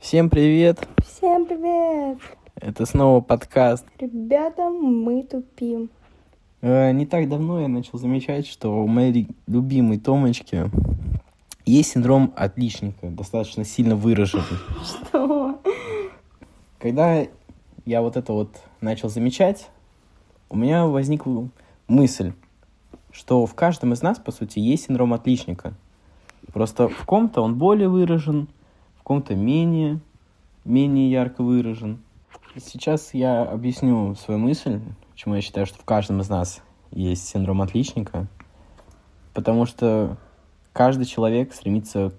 Всем привет! Всем привет! Это снова подкаст. Ребята, мы тупим. Э, не так давно я начал замечать, что у моей любимой Томочки есть синдром отличника, достаточно сильно выраженный. Что? Когда я вот это вот начал замечать, у меня возникла мысль, что в каждом из нас, по сути, есть синдром отличника. Просто в ком-то он более выражен, в ком-то менее, менее ярко выражен. Сейчас я объясню свою мысль, почему я считаю, что в каждом из нас есть синдром отличника. Потому что каждый человек стремится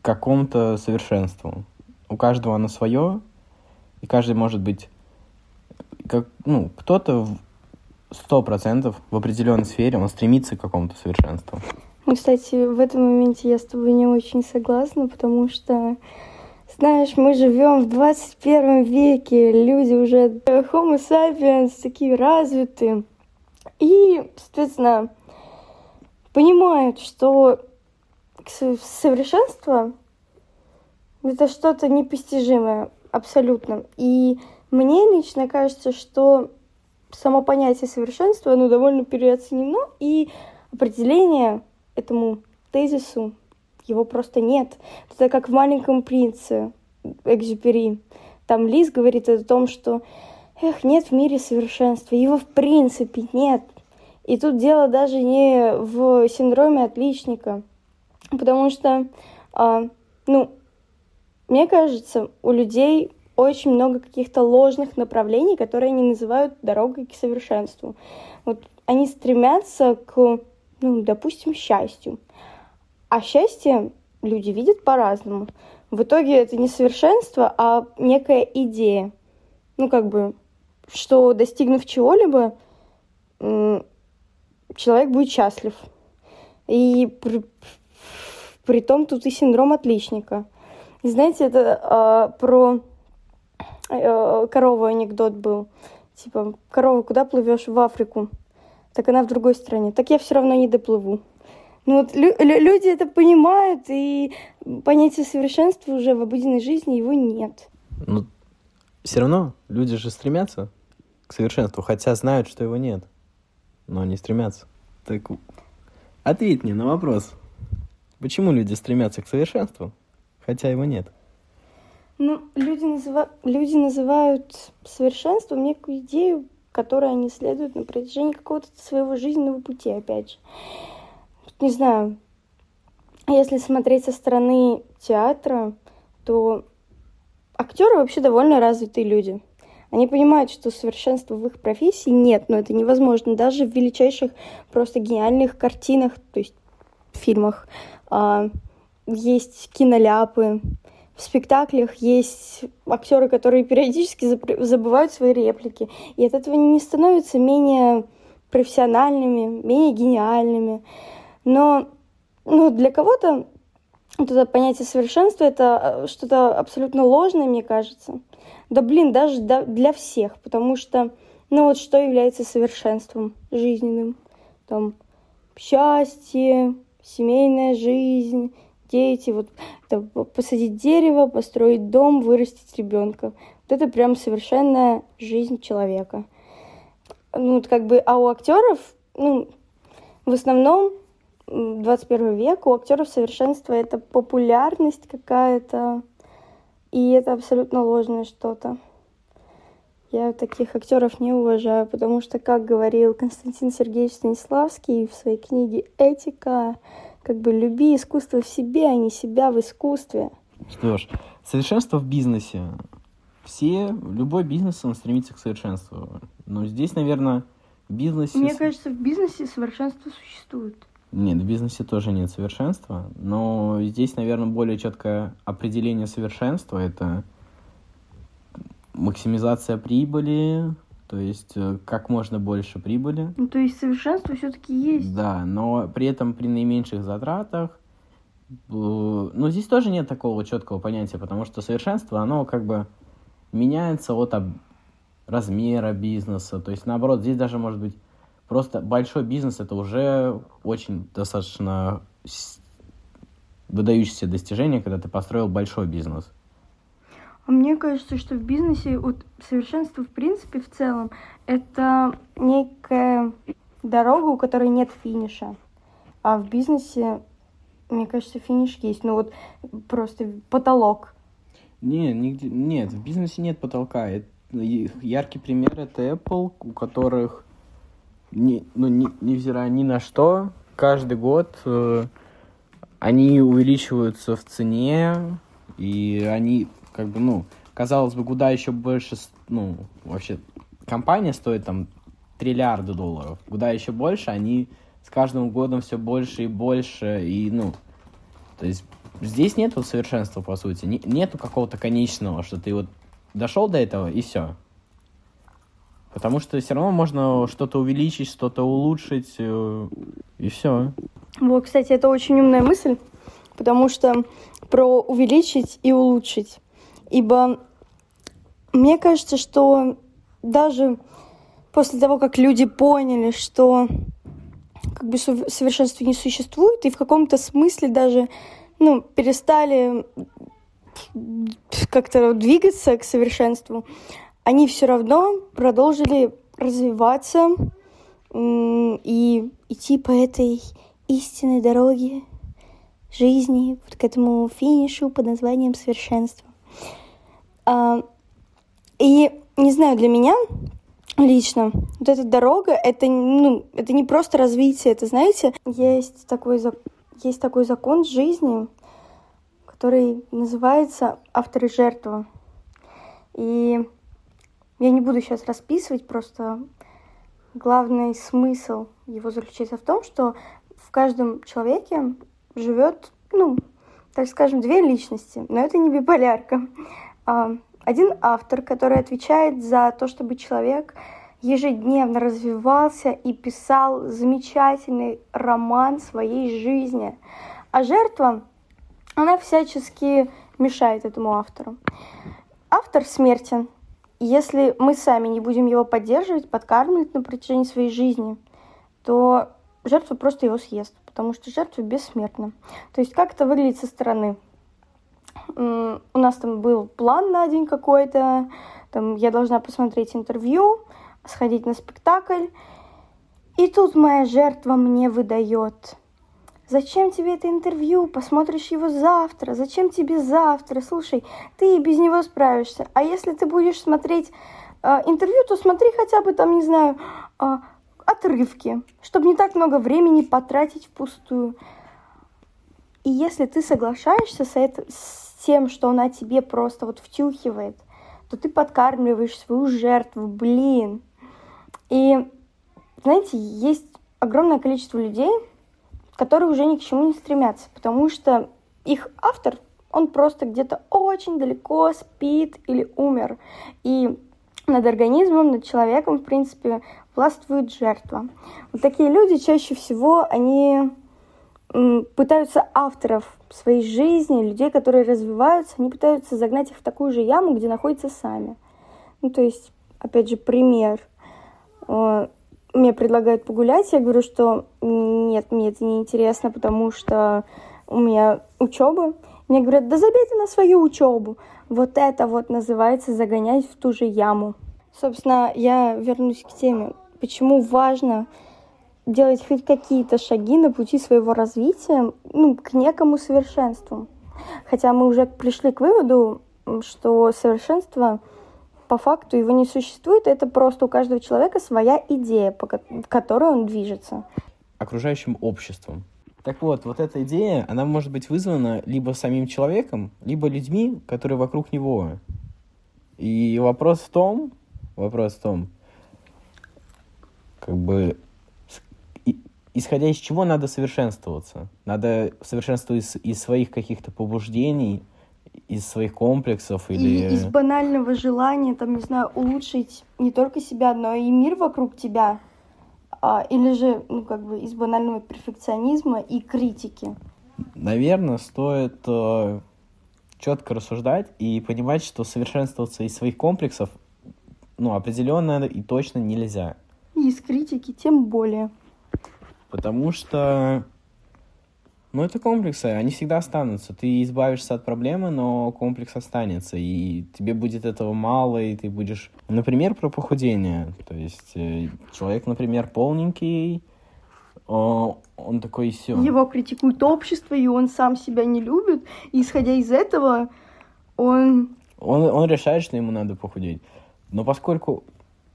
к какому-то совершенству. У каждого оно свое, и каждый может быть как, ну, кто-то сто процентов в определенной сфере он стремится к какому-то совершенству. Кстати, в этом моменте я с тобой не очень согласна, потому что, знаешь, мы живем в 21 веке, люди уже Homo sapiens такие развитые, и, соответственно, понимают, что совершенство это что-то непостижимое абсолютно. И мне лично кажется, что само понятие совершенства, оно довольно переоценено, и определение этому тезису его просто нет. Это как в «Маленьком принце» Экзюпери. Там Лиз говорит о том, что эх, нет в мире совершенства, его в принципе нет. И тут дело даже не в синдроме отличника, потому что, а, ну, мне кажется, у людей очень много каких-то ложных направлений, которые они называют дорогой к совершенству. Вот они стремятся к, ну, допустим, счастью. А счастье люди видят по-разному. В итоге это не совершенство, а некая идея. Ну, как бы, что достигнув чего-либо, человек будет счастлив. И при, при том тут и синдром отличника. И знаете, это э, про э, корову анекдот был. Типа, корова, куда плывешь? В Африку. Так она в другой стране. Так я все равно не доплыву. Ну вот лю- люди это понимают, и понятие совершенства уже в обыденной жизни его нет. Ну, все равно люди же стремятся к совершенству, хотя знают, что его нет. Но они стремятся. Так ответь мне на вопрос. Почему люди стремятся к совершенству, хотя его нет? Ну, люди, называ... люди называют совершенством некую идею, которой они следуют на протяжении какого-то своего жизненного пути, опять же. Не знаю, если смотреть со стороны театра, то актеры вообще довольно развитые люди. Они понимают, что совершенства в их профессии нет, но это невозможно. Даже в величайших, просто гениальных картинах, то есть фильмах, а, есть киноляпы, в спектаклях есть актеры, которые периодически забывают свои реплики. И от этого не становятся менее профессиональными, менее гениальными. Но ну, для кого-то вот это понятие совершенства это э, что-то абсолютно ложное, мне кажется. Да блин, даже для всех, потому что, ну вот что является совершенством жизненным? Там счастье, семейная жизнь, дети, вот это посадить дерево, построить дом, вырастить ребенка. Вот это прям совершенная жизнь человека. Ну, вот как бы, а у актеров, ну, в основном 21 век у актеров совершенство это популярность какая-то, и это абсолютно ложное что-то. Я таких актеров не уважаю, потому что, как говорил Константин Сергеевич Станиславский в своей книге «Этика», как бы люби искусство в себе, а не себя в искусстве. Что ж, совершенство в бизнесе. Все, любой бизнес, он стремится к совершенству. Но здесь, наверное, в бизнесе... Мне кажется, в бизнесе совершенство существует. Нет, в бизнесе тоже нет совершенства, но здесь, наверное, более четкое определение совершенства — это максимизация прибыли, то есть э, как можно больше прибыли. Ну, то есть совершенство все-таки есть. Да, но при этом при наименьших затратах. Э, ну, здесь тоже нет такого четкого понятия, потому что совершенство, оно как бы меняется от размера бизнеса. То есть, наоборот, здесь даже может быть просто большой бизнес это уже очень достаточно выдающееся достижение, когда ты построил большой бизнес. А мне кажется, что в бизнесе вот совершенство в принципе в целом это некая дорога, у которой нет финиша. А в бизнесе, мне кажется, финиш есть. Ну вот просто потолок. Не, нигде, нет, в бизнесе нет потолка. Это, яркий пример это Apple, у которых, не, ну, не, невзирая ни на что, каждый год э, они увеличиваются в цене, и они как бы, ну, казалось бы, куда еще больше, ну, вообще, компания стоит там триллиарды долларов, куда еще больше, они с каждым годом все больше и больше, и, ну, то есть здесь нету совершенства, по сути, не, нету какого-то конечного, что ты вот дошел до этого, и все. Потому что все равно можно что-то увеличить, что-то улучшить, э, и все. Вот, кстати, это очень умная мысль, потому что про увеличить и улучшить. Ибо мне кажется, что даже после того, как люди поняли, что как бы совершенства не существует, и в каком-то смысле даже ну, перестали как-то двигаться к совершенству, они все равно продолжили развиваться и идти по этой истинной дороге жизни, вот к этому финишу под названием совершенство. А, и не знаю, для меня лично вот эта дорога, это, ну, это не просто развитие, это, знаете, есть такой, есть такой закон жизни, который называется автор и жертва. И я не буду сейчас расписывать, просто главный смысл его заключается в том, что в каждом человеке живет, ну, так скажем, две личности, но это не биполярка. А, один автор, который отвечает за то, чтобы человек ежедневно развивался и писал замечательный роман своей жизни. А жертва, она всячески мешает этому автору. Автор смертен. Если мы сами не будем его поддерживать, подкармливать на протяжении своей жизни, то жертва просто его съест потому что жертва бессмертна. То есть как это выглядит со стороны? У нас там был план на день какой-то, там я должна посмотреть интервью, сходить на спектакль, и тут моя жертва мне выдает. Зачем тебе это интервью? Посмотришь его завтра. Зачем тебе завтра? Слушай, ты и без него справишься. А если ты будешь смотреть э, интервью, то смотри хотя бы там, не знаю, э, отрывки, чтобы не так много времени потратить впустую. И если ты соглашаешься с, это, с тем, что она тебе просто вот втюхивает, то ты подкармливаешь свою жертву, блин. И, знаете, есть огромное количество людей, которые уже ни к чему не стремятся, потому что их автор, он просто где-то очень далеко спит или умер. И над организмом, над человеком, в принципе, властвует жертва. Вот такие люди чаще всего, они пытаются авторов своей жизни, людей, которые развиваются, они пытаются загнать их в такую же яму, где находятся сами. Ну, то есть, опять же, пример. Мне предлагают погулять, я говорю, что нет, мне это не интересно, потому что у меня учеба. Мне говорят, да забей ты на свою учебу. Вот это вот называется загонять в ту же яму. Собственно, я вернусь к теме почему важно делать хоть какие-то шаги на пути своего развития ну, к некому совершенству. Хотя мы уже пришли к выводу, что совершенство по факту его не существует, это просто у каждого человека своя идея, по которой он движется. Окружающим обществом. Так вот, вот эта идея, она может быть вызвана либо самим человеком, либо людьми, которые вокруг него. И вопрос в том, вопрос в том, как бы исходя из чего надо совершенствоваться? Надо совершенствоваться из, из своих каких-то побуждений, из своих комплексов или... И из банального желания, там, не знаю, улучшить не только себя, но и мир вокруг тебя. А, или же, ну, как бы, из банального перфекционизма и критики. Наверное, стоит э, четко рассуждать и понимать, что совершенствоваться из своих комплексов, ну, определенно и точно нельзя. И из критики тем более. Потому что, Ну, это комплексы, они всегда останутся. Ты избавишься от проблемы, но комплекс останется, и тебе будет этого мало, и ты будешь... Например, про похудение. То есть э, человек, например, полненький, он такой все. Его критикует общество, и он сам себя не любит, и исходя из этого, он... Он, он решает, что ему надо похудеть. Но поскольку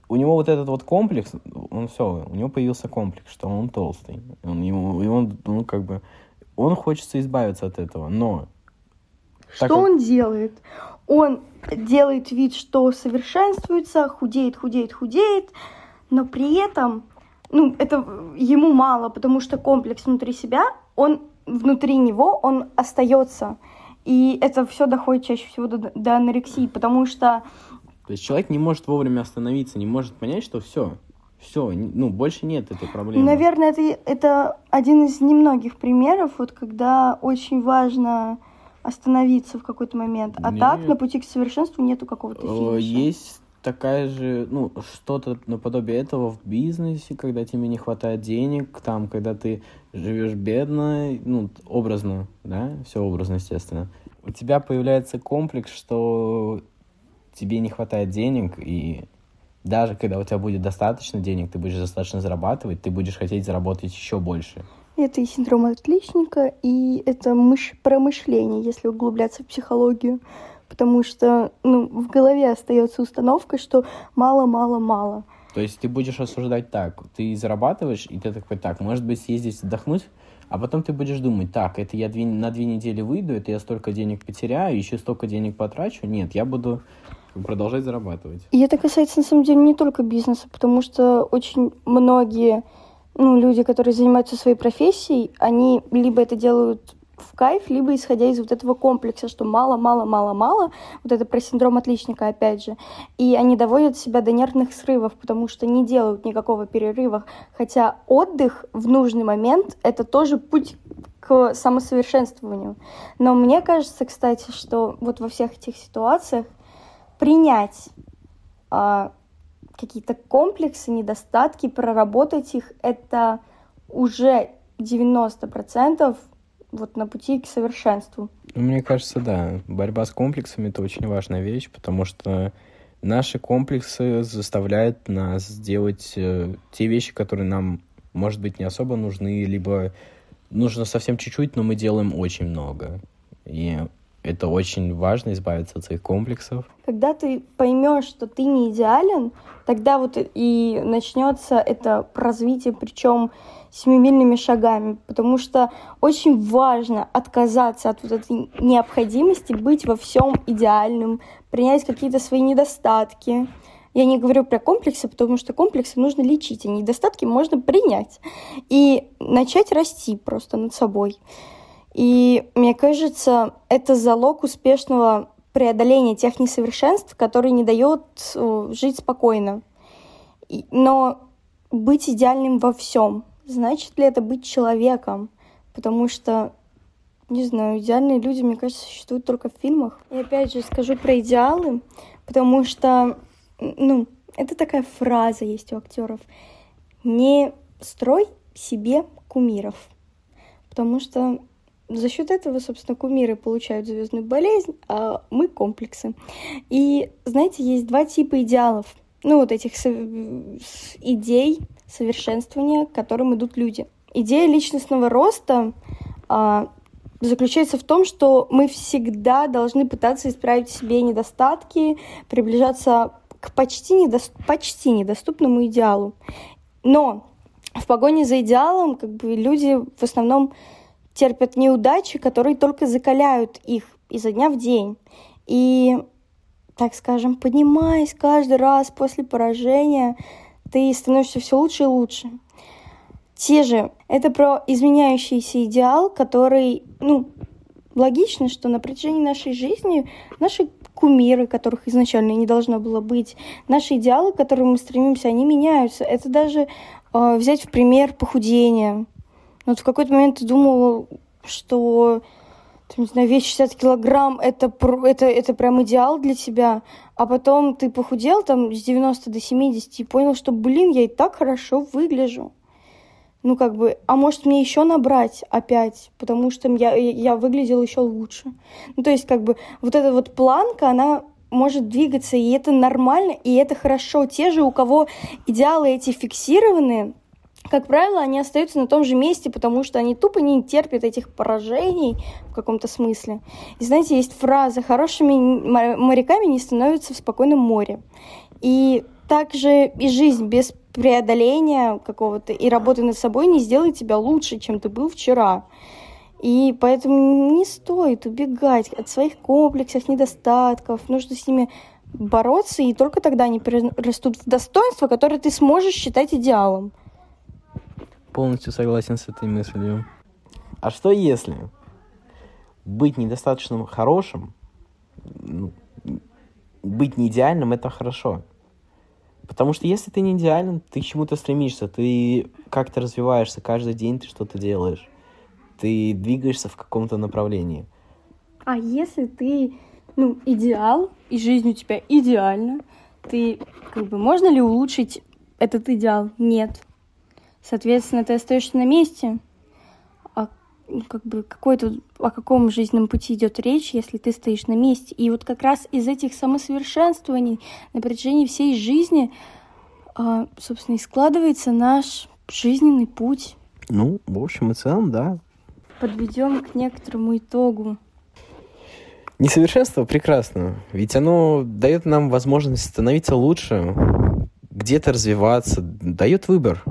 у него вот этот вот комплекс, он все, у него появился комплекс, что он толстый. Он, ему, и он, ну, как бы, он хочется избавиться от этого, но... Что как... он делает? Он делает вид, что совершенствуется, худеет, худеет, худеет, но при этом, ну, это ему мало, потому что комплекс внутри себя, он внутри него, он остается. И это все доходит чаще всего до, до анорексии, потому что... То есть человек не может вовремя остановиться, не может понять, что все, все, ну, больше нет этой проблемы. Наверное, это, это один из немногих примеров, вот когда очень важно остановиться в какой-то момент. А нет. так на пути к совершенству нету какого-то финиша. Есть такая же, ну, что-то наподобие этого в бизнесе, когда тебе не хватает денег, там, когда ты живешь бедно, ну, образно, да, все образно, естественно. У тебя появляется комплекс, что тебе не хватает денег, и даже когда у тебя будет достаточно денег, ты будешь достаточно зарабатывать, ты будешь хотеть заработать еще больше. Это и синдром отличника, и это мыш... промышление, если углубляться в психологию. Потому что ну, в голове остается установка, что мало-мало-мало. То есть ты будешь осуждать так, ты зарабатываешь, и ты такой, так, может быть, съездить отдохнуть, а потом ты будешь думать, так, это я две, на две недели выйду, это я столько денег потеряю, еще столько денег потрачу. Нет, я буду продолжать зарабатывать. И это касается, на самом деле, не только бизнеса, потому что очень многие ну, люди, которые занимаются своей профессией, они либо это делают в кайф, либо исходя из вот этого комплекса, что мало, мало, мало, мало, вот это про синдром отличника опять же, и они доводят себя до нервных срывов, потому что не делают никакого перерыва, хотя отдых в нужный момент — это тоже путь к самосовершенствованию. Но мне кажется, кстати, что вот во всех этих ситуациях принять а, какие-то комплексы, недостатки, проработать их, это уже 90% вот на пути к совершенству. Мне кажется, да. Борьба с комплексами — это очень важная вещь, потому что наши комплексы заставляют нас сделать э, те вещи, которые нам, может быть, не особо нужны, либо нужно совсем чуть-чуть, но мы делаем очень много. И это очень важно, избавиться от своих комплексов. Когда ты поймешь, что ты не идеален, тогда вот и начнется это развитие, причем семимильными шагами, потому что очень важно отказаться от вот этой необходимости быть во всем идеальным, принять какие-то свои недостатки. Я не говорю про комплексы, потому что комплексы нужно лечить, а недостатки можно принять и начать расти просто над собой. И мне кажется, это залог успешного преодоления тех несовершенств, которые не дают э, жить спокойно. Но быть идеальным во всем. Значит ли это быть человеком? Потому что, не знаю, идеальные люди, мне кажется, существуют только в фильмах. И опять же скажу про идеалы, потому что, ну, это такая фраза есть у актеров. Не строй себе кумиров. Потому что за счет этого, собственно, кумиры получают звездную болезнь, а мы комплексы. И, знаете, есть два типа идеалов. Ну, вот этих идей совершенствования, к которым идут люди. Идея личностного роста а, заключается в том, что мы всегда должны пытаться исправить себе недостатки, приближаться к почти, недо... почти недоступному идеалу. Но в погоне за идеалом как бы люди в основном терпят неудачи, которые только закаляют их изо дня в день. И, так скажем, поднимаясь каждый раз после поражения, ты становишься все лучше и лучше. Те же, это про изменяющийся идеал, который, ну, логично, что на протяжении нашей жизни наши кумиры, которых изначально не должно было быть, наши идеалы, к которым мы стремимся, они меняются. Это даже э, взять в пример похудение. Вот в какой-то момент ты думал, что ты, не знаю, вес 60 килограмм это, это, это прям идеал для тебя, а потом ты похудел там с 90 до 70 и понял, что, блин, я и так хорошо выгляжу. ну, как бы, а может мне еще набрать опять, потому что я, я выглядела еще лучше. Ну, то есть, как бы, вот эта вот планка, она может двигаться, и это нормально, и это хорошо. Те же, у кого идеалы эти фиксированы, как правило, они остаются на том же месте, потому что они тупо не терпят этих поражений в каком-то смысле. И знаете, есть фраза «хорошими моряками не становятся в спокойном море». И также и жизнь без преодоления какого-то и работы над собой не сделает тебя лучше, чем ты был вчера. И поэтому не стоит убегать от своих комплексов, недостатков. Нужно с ними бороться, и только тогда они растут в достоинство, которое ты сможешь считать идеалом. Полностью согласен с этой мыслью. А что если быть недостаточно хорошим, ну, быть не идеальным, это хорошо. Потому что если ты не идеален, ты к чему-то стремишься, ты как-то развиваешься, каждый день ты что-то делаешь, ты двигаешься в каком-то направлении. А если ты, ну, идеал, и жизнь у тебя идеальна, ты, как бы, можно ли улучшить этот идеал? Нет. Соответственно, ты остаешься на месте, как бы какой-то о каком жизненном пути идет речь, если ты стоишь на месте. И вот как раз из этих самосовершенствований на протяжении всей жизни, а, собственно, и складывается наш жизненный путь. Ну, в общем и целом, да. Подведем к некоторому итогу. Несовершенство прекрасно, ведь оно дает нам возможность становиться лучше, где-то развиваться, дает выбор.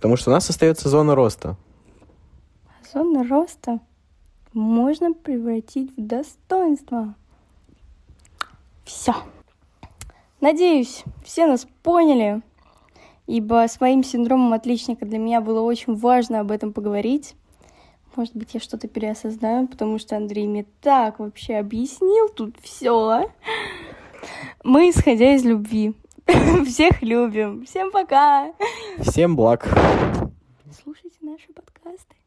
Потому что у нас остается зона роста зону роста можно превратить в достоинство. Все. Надеюсь, все нас поняли, ибо с моим синдромом отличника для меня было очень важно об этом поговорить. Может быть, я что-то переосознаю, потому что Андрей мне так вообще объяснил тут все. Мы, исходя из любви, Всех любим. Всем пока. Всем благ. Слушайте наши подкасты.